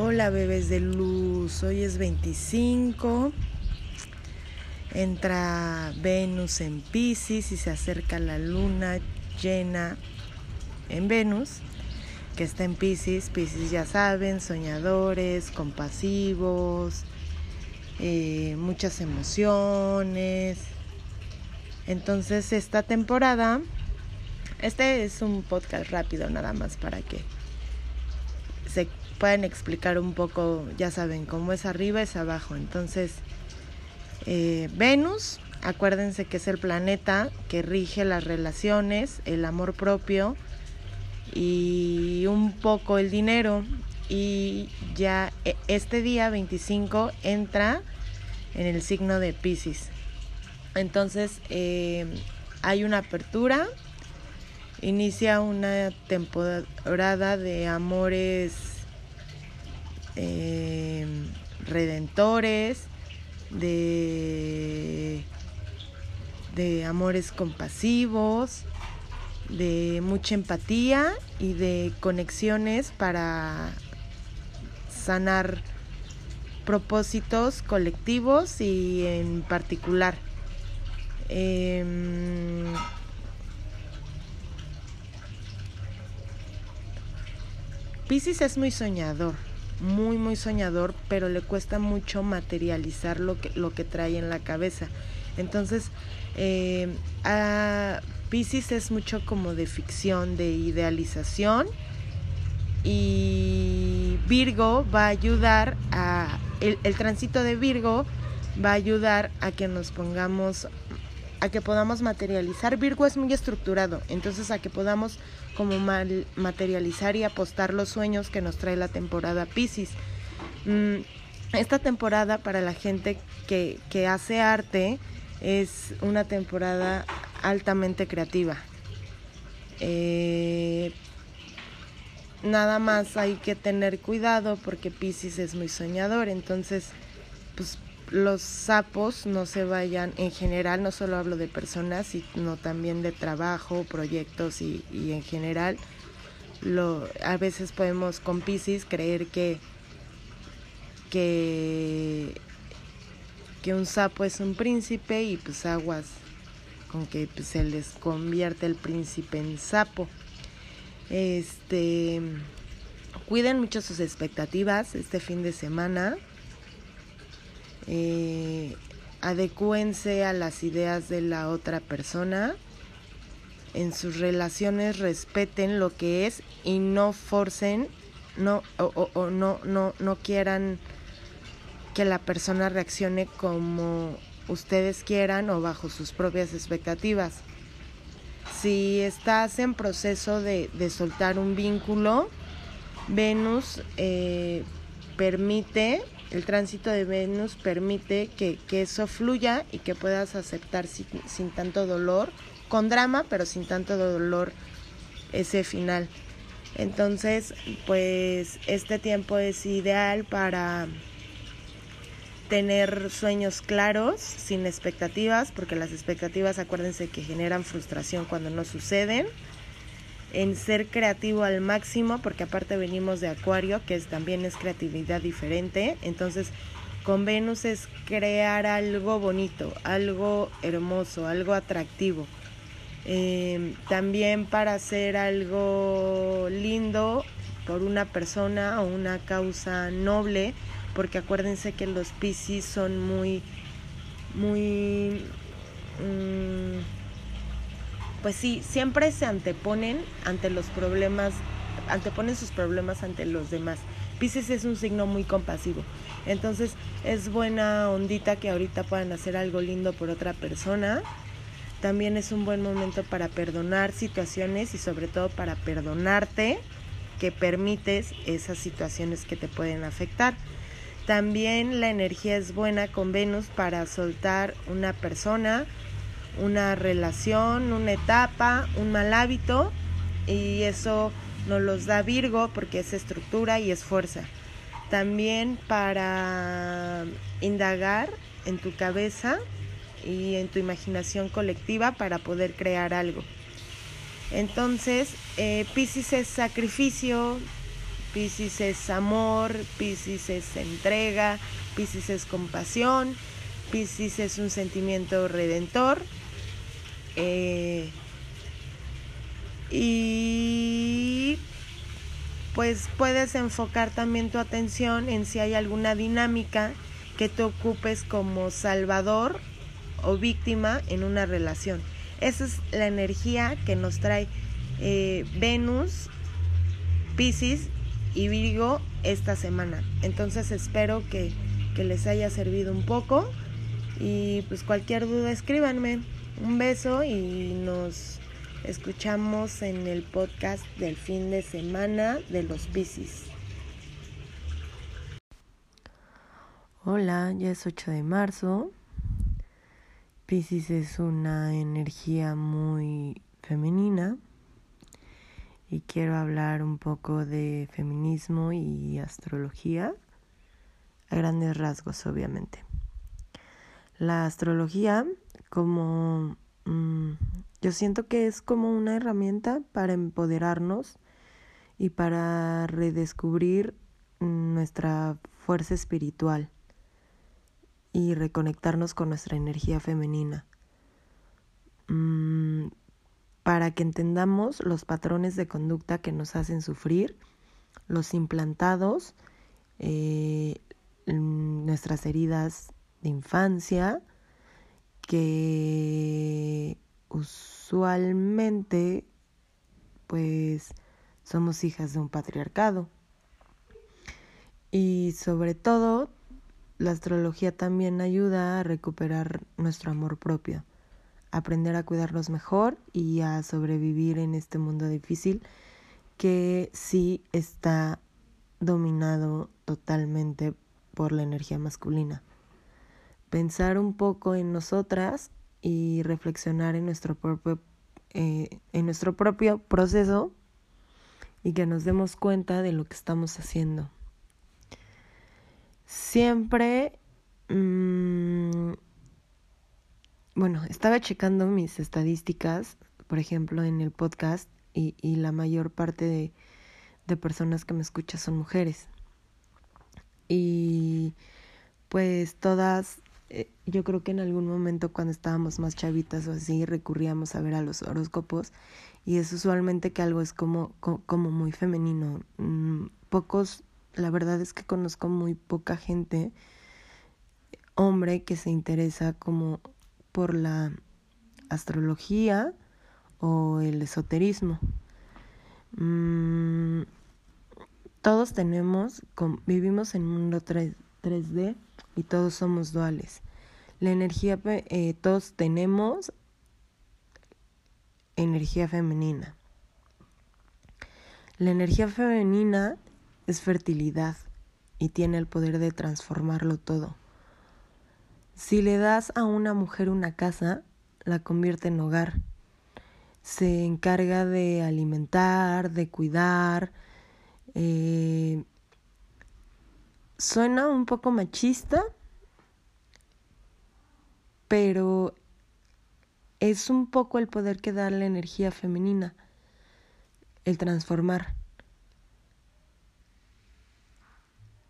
Hola bebés de luz, hoy es 25, entra Venus en Pisces y se acerca la luna llena en Venus, que está en Pisces. Pisces ya saben, soñadores, compasivos, eh, muchas emociones. Entonces esta temporada, este es un podcast rápido nada más para que se pueden explicar un poco, ya saben, cómo es arriba es abajo. Entonces, eh, Venus, acuérdense que es el planeta que rige las relaciones, el amor propio y un poco el dinero. Y ya e, este día 25 entra en el signo de Pisces. Entonces eh, hay una apertura, inicia una temporada de amores eh, redentores, de, amores compasivos, de mucha empatía y de conexiones para sanar propósitos colectivos y en particular. Eh, Pisces es muy soñador muy muy soñador, pero le cuesta mucho materializar lo que, lo que trae en la cabeza. Entonces, eh, Pisces es mucho como de ficción, de idealización. Y Virgo va a ayudar a. El, el tránsito de Virgo va a ayudar a que nos pongamos a que podamos materializar. Virgo es muy estructurado, entonces a que podamos como mal materializar y apostar los sueños que nos trae la temporada Pisces. Mm, esta temporada para la gente que, que hace arte es una temporada altamente creativa. Eh, nada más hay que tener cuidado porque Pisces es muy soñador, entonces pues los sapos no se vayan, en general, no solo hablo de personas, sino también de trabajo, proyectos y, en general. Lo, a veces podemos con Pisces creer que, que, que un sapo es un príncipe y pues aguas con que pues, se les convierte el príncipe en sapo. Este, cuiden mucho sus expectativas este fin de semana eh, adecúense a las ideas de la otra persona, en sus relaciones respeten lo que es y no forcen, no, o, no, no, no quieran que la persona reaccione como ustedes quieran o bajo sus propias expectativas. Si estás en proceso de, de soltar un vínculo, Venus eh, permite el tránsito de Venus permite que, eso fluya y que puedas aceptar sin, tanto dolor, con drama, pero sin tanto dolor ese final. Entonces, pues este tiempo es ideal para tener sueños claros, sin expectativas, porque las expectativas, acuérdense que generan frustración cuando no suceden en ser creativo al máximo, porque aparte venimos de Acuario, que también es creatividad diferente. Entonces, con Venus es crear algo bonito, algo hermoso, algo atractivo. Em, también para hacer algo lindo por una persona o una causa noble, porque acuérdense que los Piscis son muy, muy... Mm, pues sí, siempre se anteponen ante los problemas, anteponen sus problemas ante los demás. Pisces es un signo muy compasivo. Entonces es buena ondita que ahorita puedan hacer algo lindo por otra persona. También es un buen momento para perdonar situaciones y sobre todo para perdonarte que permites esas situaciones que te pueden afectar. También la energía es buena con Venus para soltar una persona, una relación, una etapa, un mal hábito y eso nos los da Virgo porque es estructura y es fuerza. También para indagar en tu cabeza y en tu imaginación colectiva para poder crear algo. Entonces, eh, Pisces es sacrificio, Piscis es amor, Piscis es entrega, Piscis es compasión, Piscis es un sentimiento redentor. Eh, y pues puedes enfocar también tu atención en si hay alguna dinámica que te ocupes como salvador o víctima en una relación. Esa es la energía que nos trae eh, Venus, Pisces y Virgo esta semana. Entonces espero que, que les haya servido un poco y pues cualquier duda escríbanme. Un beso y nos escuchamos en el podcast del fin de semana de los Pisces. Hola, ya es 8 de marzo. Pisces es una energía muy femenina y quiero hablar un poco de feminismo y astrología, a grandes rasgos obviamente. La astrología como mm, yo siento que es como una herramienta para empoderarnos y para redescubrir nuestra fuerza espiritual y reconectarnos con nuestra energía femenina. Mm, para que entendamos los patrones de conducta que nos hacen sufrir, los implantados, eh, nuestras heridas de infancia, que usualmente pues somos hijas de un patriarcado. Y sobre todo, la astrología también ayuda a recuperar nuestro amor propio aprender a cuidarnos mejor y a sobrevivir en este mundo difícil que sí está dominado totalmente por la energía masculina. Pensar un poco en nosotras y reflexionar en nuestro propio, eh, en nuestro propio proceso y que nos demos cuenta de lo que estamos haciendo. Siempre mmm, bueno, estaba checando mis estadísticas, por ejemplo, en el podcast, y, y la mayor parte de personas que me escuchan son mujeres. Y pues todas, eh, yo creo que en algún momento cuando estábamos más chavitas o así, recurríamos a ver a los horóscopos y es usualmente que algo es como, como, muy femenino. Mm, pocos, la verdad es que conozco muy poca gente, hombre, que se interesa como por la astrología o el esoterismo. Mm, todos tenemos, vivimos en un mundo 3, d y todos somos duales. La energía, eh, todos tenemos energía femenina. La energía femenina es fertilidad y tiene el poder de transformarlo todo. Si le das a una mujer una casa, la convierte en hogar. Se encarga de alimentar, de cuidar. Eh, suena un poco machista, pero es un poco el poder que da la energía femenina, el transformar.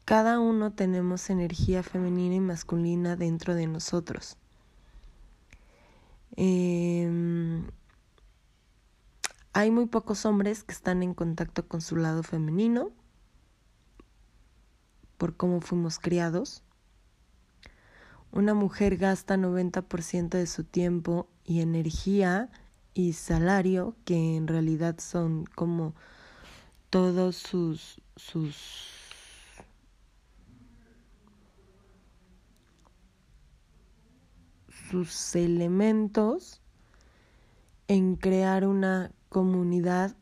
Cada uno tenemos energía femenina y masculina dentro de nosotros. Em, hay muy pocos hombres que están en contacto con su lado femenino por cómo fuimos criados. Una mujer gasta 90% de su tiempo y energía y salario, que en realidad son como todos sus, sus sus elementos en crear una comunidad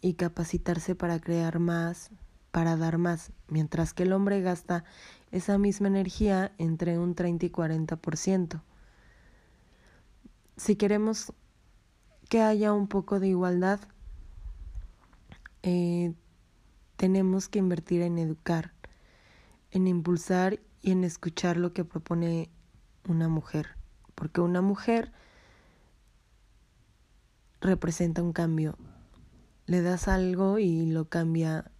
y capacitarse para crear más, para dar más, mientras que el hombre gasta esa misma energía entre un 30 y 40%. Si queremos que haya un poco de igualdad, eh, tenemos que invertir en educar, en impulsar y en escuchar lo que propone una mujer porque una mujer representa un cambio. Le das algo y lo cambia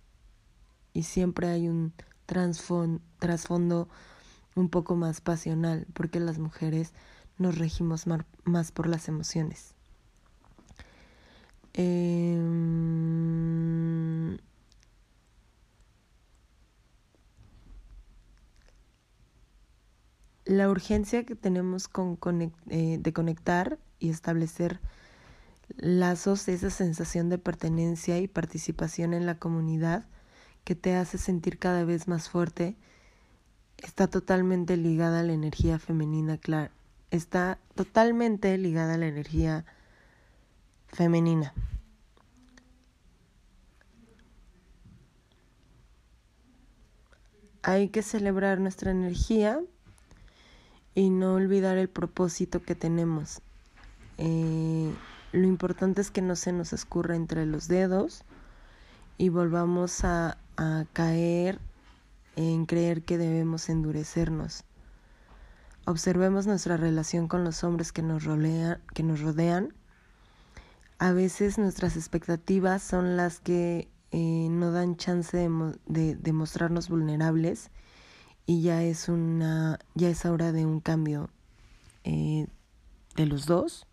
y siempre hay un trasfondo un poco más pasional, porque las mujeres nos regimos más por las emociones. Em, la urgencia que tenemos eh, de conectar y establecer lazos, esa sensación de pertenencia y participación en la comunidad que te hace sentir cada vez más fuerte, está totalmente ligada a la energía femenina, claro. Está totalmente ligada a la energía femenina. Hay que celebrar nuestra energía y no olvidar el propósito que tenemos. Eh, lo importante es que no se nos escurra entre los dedos y volvamos a, a caer en creer que debemos endurecernos. Observemos nuestra relación con los hombres que nos, que nos rodean a veces nuestras expectativas son las que eh, no dan chance de, de, mostrarnos vulnerables y ya es una ya es hora de un cambio eh, de los dos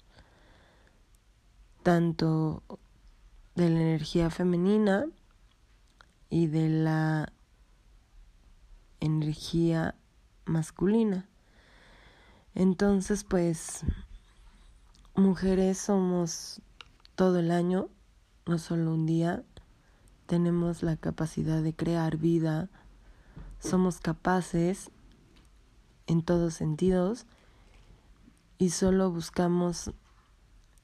tanto de la energía femenina y de la energía masculina. Entonces pues mujeres somos todo el año, no solo un día, tenemos la capacidad de crear vida, somos capaces en todos sentidos y solo buscamos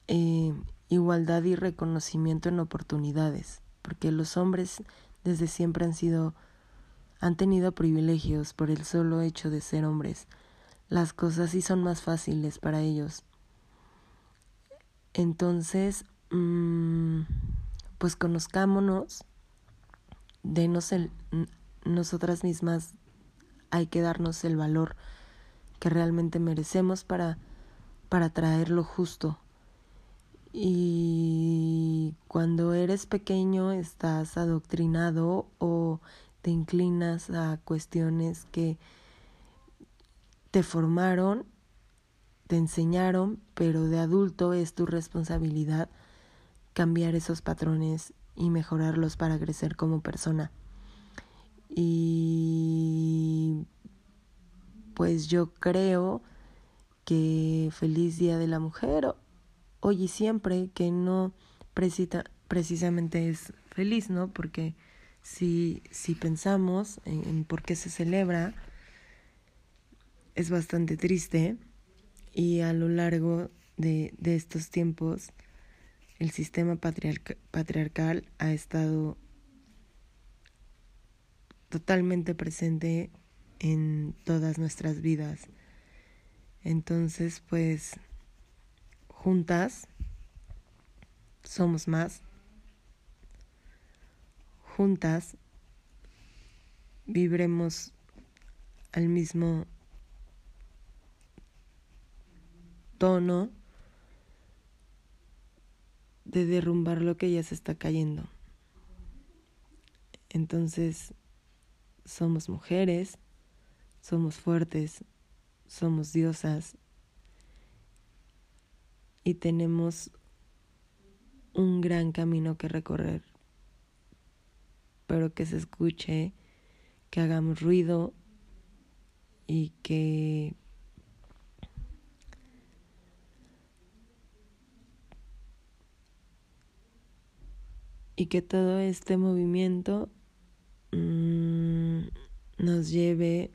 eh, igualdad y reconocimiento en oportunidades, porque los hombres desde siempre han sido, han tenido privilegios por el solo hecho de ser hombres. Las cosas sí son más fáciles para ellos. Entonces, Mm, pues conozcámonos, denos el, nosotras mismas hay que darnos el valor que realmente merecemos para, para traer lo justo. Y cuando eres pequeño estás adoctrinado o te inclinas a cuestiones que te formaron, te enseñaron, pero de adulto es tu responsabilidad cambiar esos patrones y mejorarlos para crecer como persona. Y pues yo creo que feliz Día de la Mujer hoy y siempre que no precisamente es feliz, ¿no? Porque si, si pensamos en, en por qué se celebra, es bastante triste y a lo largo de, de estos tiempos el sistema patriarcal ha estado totalmente presente en todas nuestras vidas. Entonces, pues, juntas somos más. Juntas vibremos al mismo tono de derrumbar lo que ya se está cayendo. Entonces, somos mujeres, somos fuertes, somos diosas y tenemos un gran camino que recorrer, pero que se escuche, que hagamos ruido y que y que todo este movimiento mm, nos lleve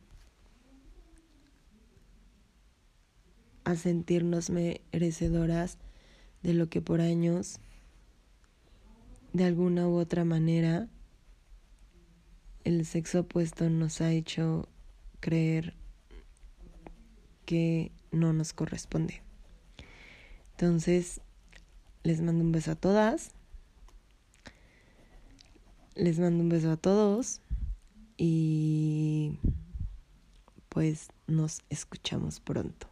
a sentirnos merecedoras de lo que por años, de alguna u otra manera, el sexo opuesto nos ha hecho creer que no nos corresponde. Entonces, les mando un beso a todas. Les mando un beso a todos y pues nos escuchamos pronto.